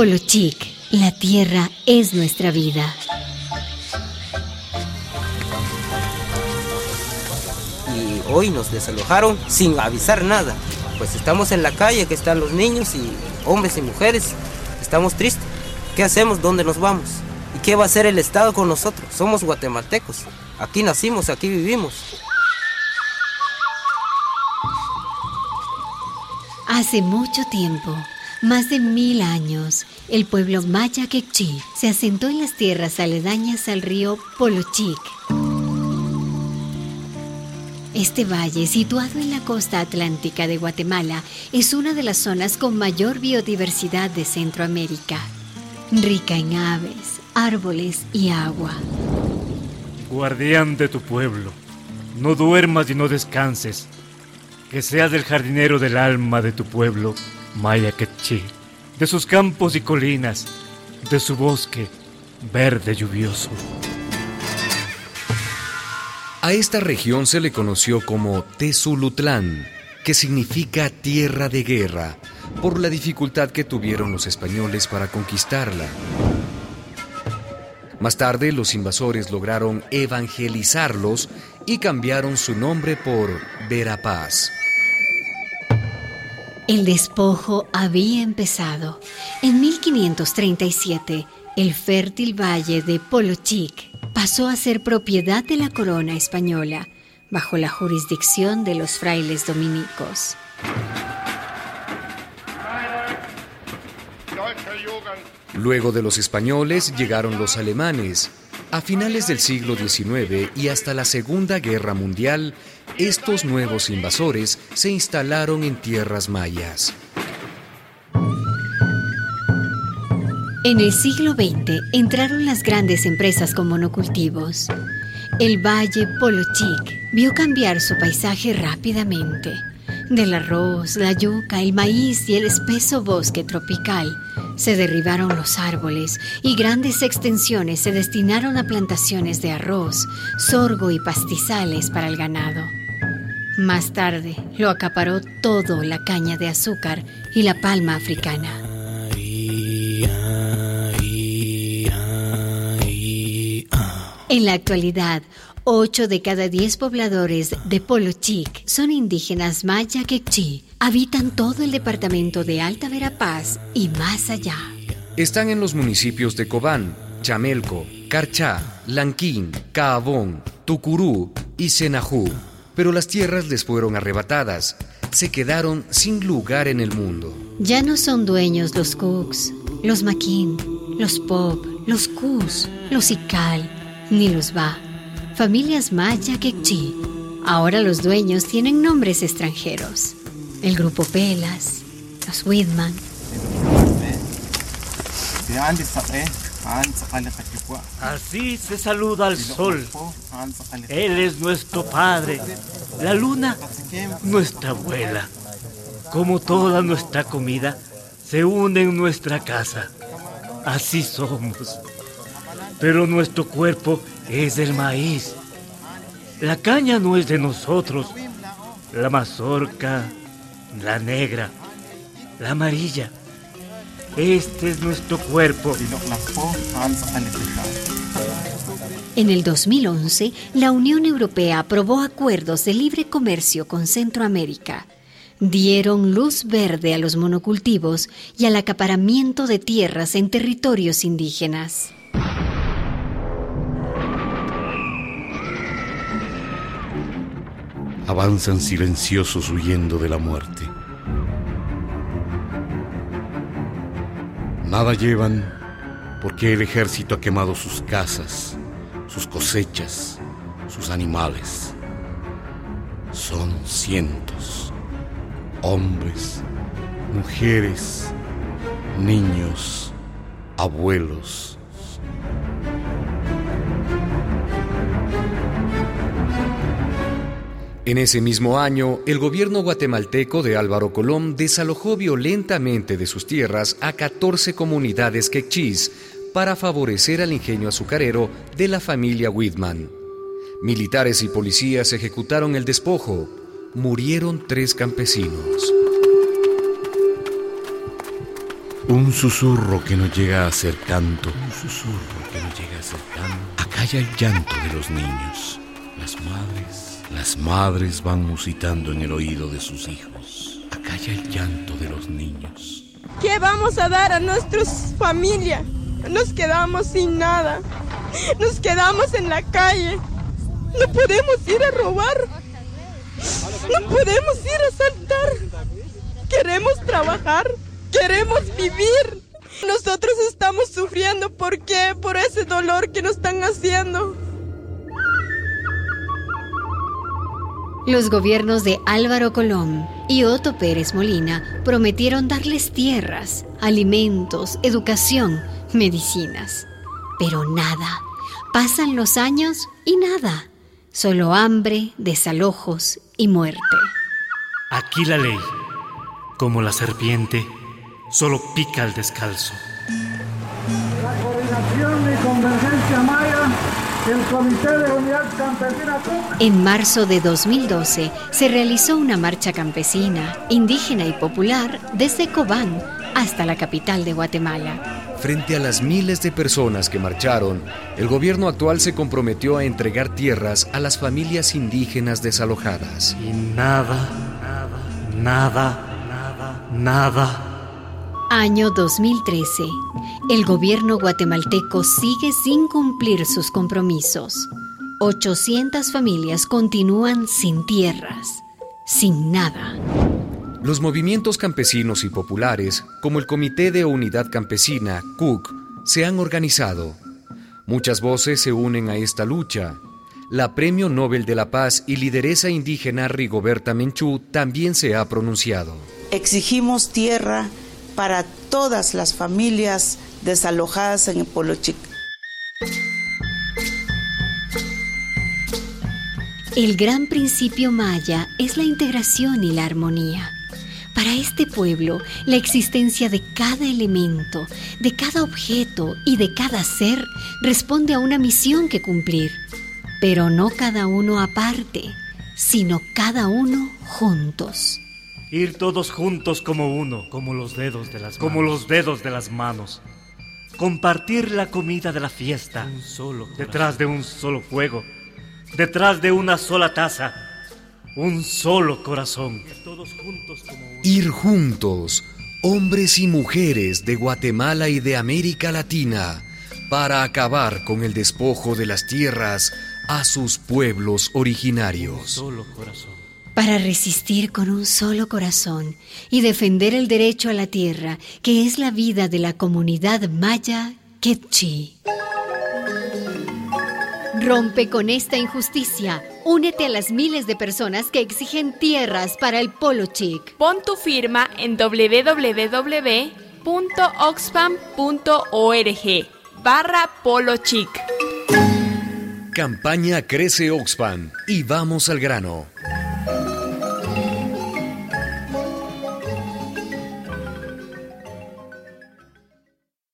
Polo Chic, la tierra es nuestra vida. Y hoy nos desalojaron sin avisar nada. Pues estamos en la calle, que están los niños y hombres y mujeres. Estamos tristes. ¿Qué hacemos? ¿Dónde nos vamos? ¿Y qué va a hacer el Estado con nosotros? Somos guatemaltecos. Aquí nacimos, aquí vivimos. Hace mucho tiempo, más de mil años, el pueblo maya quechí se asentó en las tierras aledañas al río Polochic. Este valle, situado en la costa atlántica de Guatemala, es una de las zonas con mayor biodiversidad de Centroamérica, rica en aves, árboles y agua. Guardián de tu pueblo, no duermas y no descanses. Que seas el jardinero del alma de tu pueblo, Maya Quetchi, de sus campos y colinas, de su bosque verde lluvioso. A esta región se le conoció como Tezulutlán, que significa tierra de guerra, por la dificultad que tuvieron los españoles para conquistarla. Más tarde, los invasores lograron evangelizarlos y cambiaron su nombre por Verapaz. El despojo había empezado. En 1537, el fértil valle de Polochic pasó a ser propiedad de la corona española, bajo la jurisdicción de los frailes dominicos. Luego de los españoles llegaron los alemanes. A finales del siglo XIX y hasta la Segunda Guerra Mundial, estos nuevos invasores se instalaron en tierras mayas. En el siglo XX entraron las grandes empresas con monocultivos. El valle Polochic vio cambiar su paisaje rápidamente. Del arroz, la yuca, el maíz y el espeso bosque tropical se derribaron los árboles y grandes extensiones se destinaron a plantaciones de arroz, sorgo y pastizales para el ganado. Más tarde lo acaparó todo la caña de azúcar y la palma africana. En la actualidad, 8 de cada 10 pobladores de Polo Chic son indígenas maya quechí. Habitan todo el departamento de Alta Verapaz y más allá. Están en los municipios de Cobán, Chamelco, Carchá, Lanquín, Caabón, Tucurú y Senajú. Pero las tierras les fueron arrebatadas. Se quedaron sin lugar en el mundo. Ya no son dueños los Cooks, los Maquin, los Pop, los Cus, los Ical, ni los Va. Familias Maya Quechí. Ahora los dueños tienen nombres extranjeros. El grupo Pelas, los Whitman. Así se saluda al sol. Él es nuestro padre. La luna, nuestra abuela. Como toda nuestra comida, se une en nuestra casa. Así somos. Pero nuestro cuerpo es del maíz. La caña no es de nosotros. La mazorca, la negra, la amarilla. Este es nuestro cuerpo. En el 2011, la Unión Europea aprobó acuerdos de libre comercio con Centroamérica. Dieron luz verde a los monocultivos y al acaparamiento de tierras en territorios indígenas. Avanzan silenciosos huyendo de la muerte. Nada llevan porque el ejército ha quemado sus casas, sus cosechas, sus animales. Son cientos. Hombres, mujeres, niños, abuelos. En ese mismo año, el gobierno guatemalteco de Álvaro Colón desalojó violentamente de sus tierras a 14 comunidades quechís para favorecer al ingenio azucarero de la familia Whitman. Militares y policías ejecutaron el despojo. Murieron tres campesinos. Un susurro que no llega a ser canto. Un susurro que no llega a ser canto. Acalla el llanto de los niños. Las madres, las madres van musitando en el oído de sus hijos. Acalla el llanto de los niños. ¿Qué vamos a dar a nuestras familias? Nos quedamos sin nada. Nos quedamos en la calle. No podemos ir a robar. No podemos ir a saltar. Queremos trabajar. Queremos vivir. Nosotros estamos sufriendo. ¿Por qué? Por ese dolor que nos están haciendo. Los gobiernos de Álvaro Colón y Otto Pérez Molina prometieron darles tierras, alimentos, educación, medicinas. Pero nada. Pasan los años y nada. Solo hambre, desalojos y muerte. Aquí la ley, como la serpiente, solo pica al descalzo. La coordinación y convergencia maya, el Comité de Unidad Campesina. En marzo de 2012 se realizó una marcha campesina, indígena y popular desde Cobán hasta la capital de Guatemala. Frente a las miles de personas que marcharon, el gobierno actual se comprometió a entregar tierras a las familias indígenas desalojadas. Y nada, nada, nada, nada, nada. Año 2013. El gobierno guatemalteco sigue sin cumplir sus compromisos. 800 familias continúan sin tierras, sin nada. Los movimientos campesinos y populares, como el Comité de Unidad Campesina, CUC, se han organizado. Muchas voces se unen a esta lucha. La Premio Nobel de la Paz y lideresa indígena Rigoberta Menchú también se ha pronunciado. Exigimos tierra para todas las familias desalojadas en el Polo Chic. El gran principio maya es la integración y la armonía. Para este pueblo, la existencia de cada elemento, de cada objeto y de cada ser responde a una misión que cumplir, pero no cada uno aparte, sino cada uno juntos. Ir todos juntos como uno, como los dedos de las manos. como los dedos de las manos. Compartir la comida de la fiesta, detrás de un solo fuego, detrás de una sola taza un solo corazón. Ir juntos, hombres y mujeres de Guatemala y de América Latina, para acabar con el despojo de las tierras a sus pueblos originarios. Para resistir con un solo corazón y defender el derecho a la tierra, que es la vida de la comunidad maya Quetchi. Rompe con esta injusticia. Únete a las miles de personas que exigen tierras para el Polo Chic. Pon tu firma en www.oxfam.org barra Polo Chic. Campaña Crece Oxfam y vamos al grano.